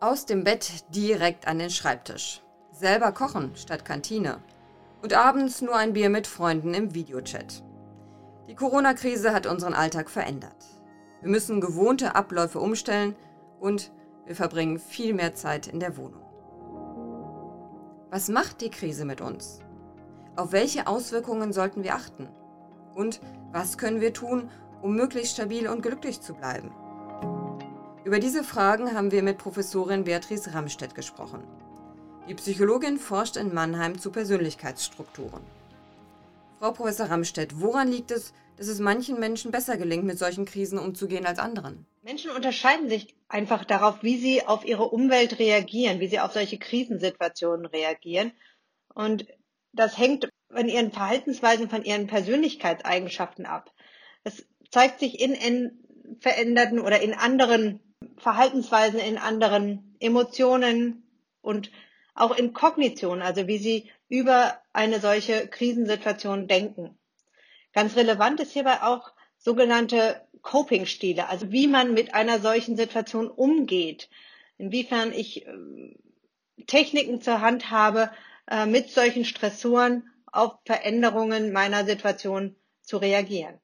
Aus dem Bett direkt an den Schreibtisch. Selber kochen statt Kantine. Und abends nur ein Bier mit Freunden im Videochat. Die Corona-Krise hat unseren Alltag verändert. Wir müssen gewohnte Abläufe umstellen und wir verbringen viel mehr Zeit in der Wohnung. Was macht die Krise mit uns? Auf welche Auswirkungen sollten wir achten? Und was können wir tun, um möglichst stabil und glücklich zu bleiben? Über diese Fragen haben wir mit Professorin Beatrice Ramstedt gesprochen. Die Psychologin forscht in Mannheim zu Persönlichkeitsstrukturen. Frau Professor Ramstedt, woran liegt es, dass es manchen Menschen besser gelingt, mit solchen Krisen umzugehen als anderen? Menschen unterscheiden sich einfach darauf, wie sie auf ihre Umwelt reagieren, wie sie auf solche Krisensituationen reagieren. Und das hängt von ihren Verhaltensweisen, von ihren Persönlichkeitseigenschaften ab. Es zeigt sich in, in veränderten oder in anderen Verhaltensweisen in anderen Emotionen und auch in Kognition, also wie sie über eine solche Krisensituation denken. Ganz relevant ist hierbei auch sogenannte Coping-Stile, also wie man mit einer solchen Situation umgeht. Inwiefern ich äh, Techniken zur Hand habe, äh, mit solchen Stressoren auf Veränderungen meiner Situation zu reagieren.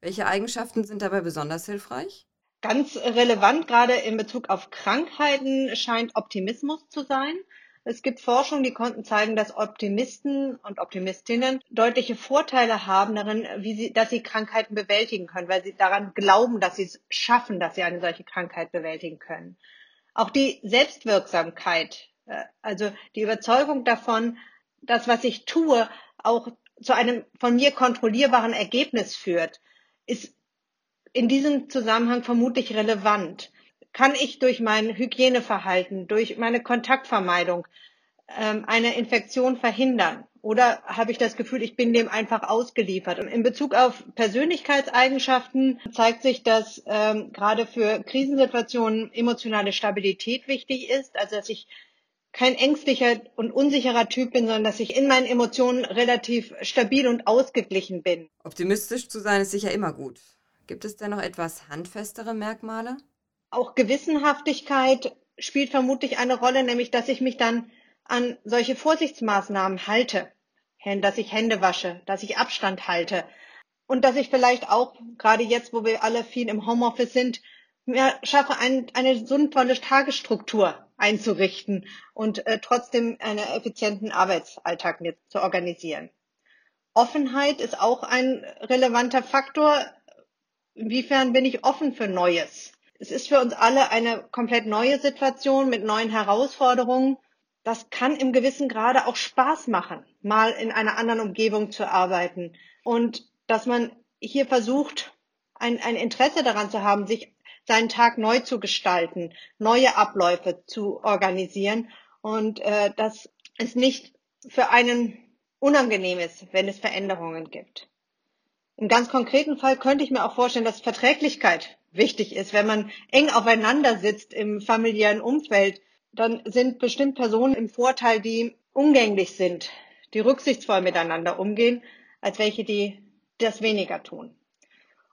Welche Eigenschaften sind dabei besonders hilfreich? Ganz relevant gerade in Bezug auf Krankheiten scheint Optimismus zu sein. Es gibt Forschung, die konnten zeigen, dass Optimisten und Optimistinnen deutliche Vorteile haben darin, wie sie, dass sie Krankheiten bewältigen können, weil sie daran glauben, dass sie es schaffen, dass sie eine solche Krankheit bewältigen können. Auch die Selbstwirksamkeit, äh, also die Überzeugung davon, dass was ich tue, auch zu einem von mir kontrollierbaren Ergebnis führt, ist in diesem Zusammenhang vermutlich relevant. Kann ich durch mein Hygieneverhalten, durch meine Kontaktvermeidung ähm, eine Infektion verhindern? Oder habe ich das Gefühl, ich bin dem einfach ausgeliefert? Und in Bezug auf Persönlichkeitseigenschaften zeigt sich, dass ähm, gerade für Krisensituationen emotionale Stabilität wichtig ist. Also dass ich kein ängstlicher und unsicherer Typ bin, sondern dass ich in meinen Emotionen relativ stabil und ausgeglichen bin. Optimistisch zu sein ist sicher immer gut. Gibt es denn noch etwas handfestere Merkmale? Auch Gewissenhaftigkeit spielt vermutlich eine Rolle, nämlich dass ich mich dann an solche Vorsichtsmaßnahmen halte, dass ich Hände wasche, dass ich Abstand halte und dass ich vielleicht auch, gerade jetzt, wo wir alle viel im Homeoffice sind, mehr schaffe, ein, eine sinnvolle Tagesstruktur einzurichten und äh, trotzdem einen effizienten Arbeitsalltag mit zu organisieren. Offenheit ist auch ein relevanter Faktor. Inwiefern bin ich offen für Neues? Es ist für uns alle eine komplett neue Situation mit neuen Herausforderungen. Das kann im gewissen Grade auch Spaß machen, mal in einer anderen Umgebung zu arbeiten. Und dass man hier versucht, ein, ein Interesse daran zu haben, sich seinen Tag neu zu gestalten, neue Abläufe zu organisieren und äh, dass es nicht für einen unangenehm ist, wenn es Veränderungen gibt. Im ganz konkreten Fall könnte ich mir auch vorstellen, dass Verträglichkeit wichtig ist. Wenn man eng aufeinander sitzt im familiären Umfeld, dann sind bestimmt Personen im Vorteil, die umgänglich sind, die rücksichtsvoll miteinander umgehen, als welche, die das weniger tun.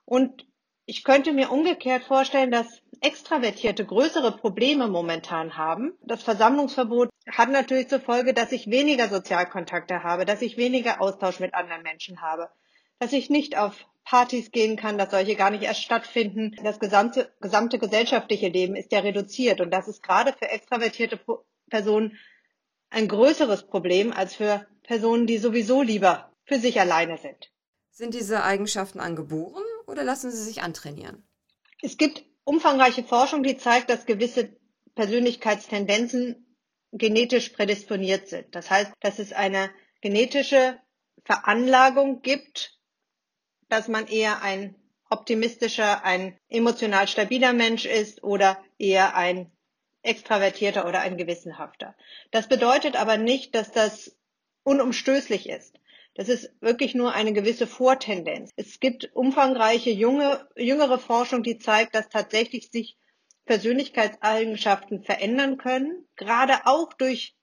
Und ich könnte mir umgekehrt vorstellen, dass Extravertierte größere Probleme momentan haben. Das Versammlungsverbot hat natürlich zur Folge, dass ich weniger Sozialkontakte habe, dass ich weniger Austausch mit anderen Menschen habe dass ich nicht auf Partys gehen kann, dass solche gar nicht erst stattfinden. Das gesamte, gesamte gesellschaftliche Leben ist ja reduziert und das ist gerade für extravertierte Personen ein größeres Problem als für Personen, die sowieso lieber für sich alleine sind. Sind diese Eigenschaften angeboren oder lassen sie sich antrainieren? Es gibt umfangreiche Forschung, die zeigt, dass gewisse Persönlichkeitstendenzen genetisch prädisponiert sind. Das heißt, dass es eine genetische Veranlagung gibt, dass man eher ein optimistischer, ein emotional stabiler Mensch ist oder eher ein extravertierter oder ein gewissenhafter. Das bedeutet aber nicht, dass das unumstößlich ist. Das ist wirklich nur eine gewisse Vortendenz. Es gibt umfangreiche junge, jüngere Forschung, die zeigt, dass tatsächlich sich Persönlichkeitseigenschaften verändern können, gerade auch durch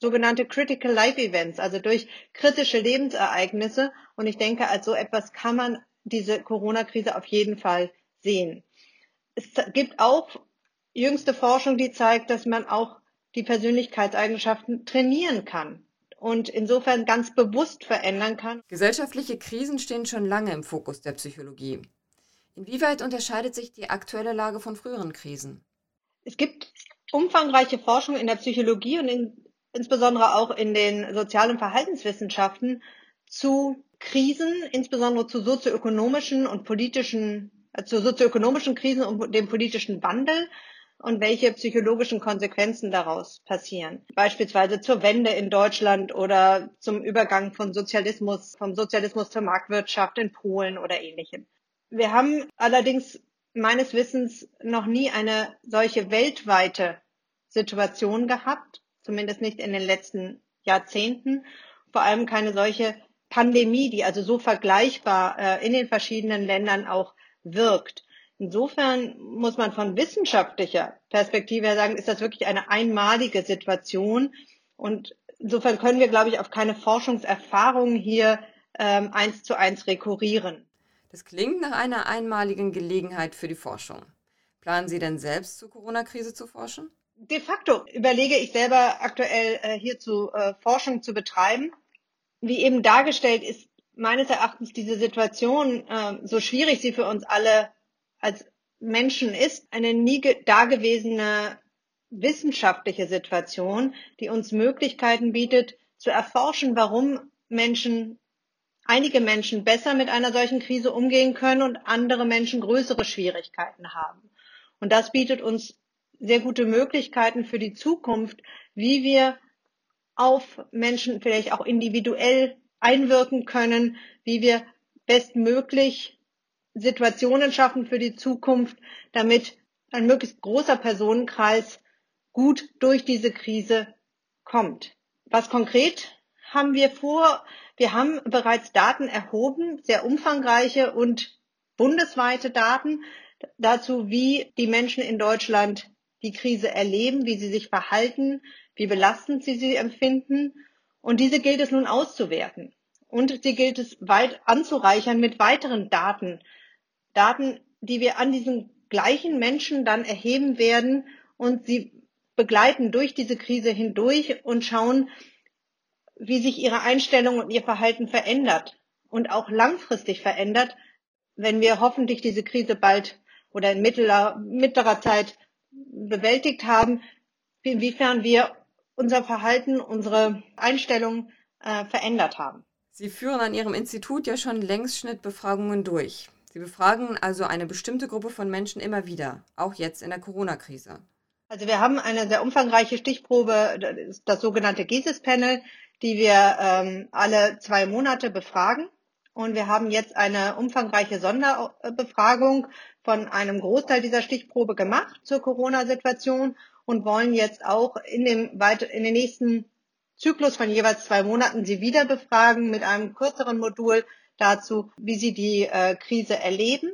sogenannte Critical Life Events, also durch kritische Lebensereignisse. Und ich denke, als so etwas kann man diese Corona-Krise auf jeden Fall sehen. Es gibt auch jüngste Forschung, die zeigt, dass man auch die Persönlichkeitseigenschaften trainieren kann und insofern ganz bewusst verändern kann. Gesellschaftliche Krisen stehen schon lange im Fokus der Psychologie. Inwieweit unterscheidet sich die aktuelle Lage von früheren Krisen? Es gibt umfangreiche Forschung in der Psychologie und in, insbesondere auch in den Sozial- und Verhaltenswissenschaften zu Krisen, insbesondere zu sozioökonomischen und politischen, äh, zu sozioökonomischen Krisen und dem politischen Wandel und welche psychologischen Konsequenzen daraus passieren. Beispielsweise zur Wende in Deutschland oder zum Übergang von Sozialismus, vom Sozialismus zur Marktwirtschaft in Polen oder ähnlichem. Wir haben allerdings meines Wissens noch nie eine solche weltweite Situation gehabt, zumindest nicht in den letzten Jahrzehnten, vor allem keine solche Pandemie, die also so vergleichbar äh, in den verschiedenen Ländern auch wirkt. Insofern muss man von wissenschaftlicher Perspektive her sagen, ist das wirklich eine einmalige Situation. Und insofern können wir, glaube ich, auf keine Forschungserfahrungen hier ähm, eins zu eins rekurrieren. Das klingt nach einer einmaligen Gelegenheit für die Forschung. Planen Sie denn selbst zur Corona-Krise zu forschen? De facto überlege ich selber aktuell äh, hierzu äh, Forschung zu betreiben. Wie eben dargestellt ist meines Erachtens diese Situation, äh, so schwierig sie für uns alle als Menschen ist, eine nie dagewesene wissenschaftliche Situation, die uns Möglichkeiten bietet, zu erforschen, warum Menschen, einige Menschen besser mit einer solchen Krise umgehen können und andere Menschen größere Schwierigkeiten haben. Und das bietet uns sehr gute Möglichkeiten für die Zukunft, wie wir auf Menschen vielleicht auch individuell einwirken können, wie wir bestmöglich Situationen schaffen für die Zukunft, damit ein möglichst großer Personenkreis gut durch diese Krise kommt. Was konkret haben wir vor? Wir haben bereits Daten erhoben, sehr umfangreiche und bundesweite Daten dazu, wie die Menschen in Deutschland die Krise erleben, wie sie sich verhalten, wie belastend sie sie empfinden. Und diese gilt es nun auszuwerten. Und sie gilt es weit anzureichern mit weiteren Daten, Daten, die wir an diesen gleichen Menschen dann erheben werden und sie begleiten durch diese Krise hindurch und schauen, wie sich ihre Einstellung und ihr Verhalten verändert und auch langfristig verändert, wenn wir hoffentlich diese Krise bald oder in mittlerer, mittlerer Zeit bewältigt haben, inwiefern wir unser Verhalten, unsere Einstellung äh, verändert haben. Sie führen an Ihrem Institut ja schon Längsschnittbefragungen durch. Sie befragen also eine bestimmte Gruppe von Menschen immer wieder, auch jetzt in der Corona-Krise. Also wir haben eine sehr umfangreiche Stichprobe, das, das sogenannte GESIS-Panel, die wir ähm, alle zwei Monate befragen. Und wir haben jetzt eine umfangreiche Sonderbefragung von einem Großteil dieser Stichprobe gemacht zur Corona-Situation und wollen jetzt auch in dem, in den nächsten Zyklus von jeweils zwei Monaten sie wieder befragen mit einem kürzeren Modul, dazu, wie sie die äh, Krise erleben.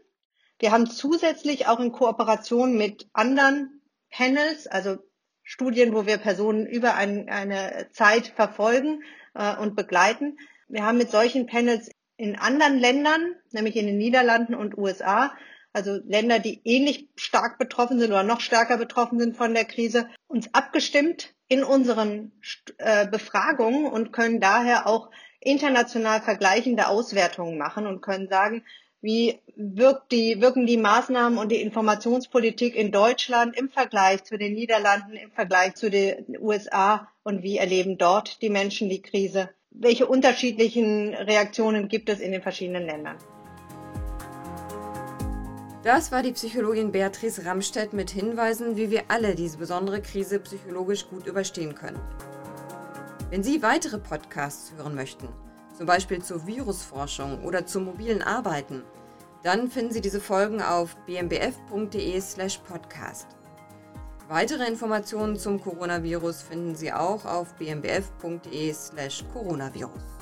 Wir haben zusätzlich auch in Kooperation mit anderen Panels, also Studien, wo wir Personen über ein, eine Zeit verfolgen äh, und begleiten. Wir haben mit solchen Panels in anderen Ländern, nämlich in den Niederlanden und USA, also Länder, die ähnlich stark betroffen sind oder noch stärker betroffen sind von der Krise, uns abgestimmt in unseren äh, Befragungen und können daher auch international vergleichende Auswertungen machen und können sagen, wie wirkt die, wirken die Maßnahmen und die Informationspolitik in Deutschland im Vergleich zu den Niederlanden, im Vergleich zu den USA und wie erleben dort die Menschen die Krise? Welche unterschiedlichen Reaktionen gibt es in den verschiedenen Ländern? Das war die Psychologin Beatrice Ramstedt mit Hinweisen, wie wir alle diese besondere Krise psychologisch gut überstehen können. Wenn Sie weitere Podcasts hören möchten, zum Beispiel zur Virusforschung oder zum mobilen Arbeiten, dann finden Sie diese Folgen auf bmbf.de/podcast. Weitere Informationen zum Coronavirus finden Sie auch auf bmbf.de/coronavirus.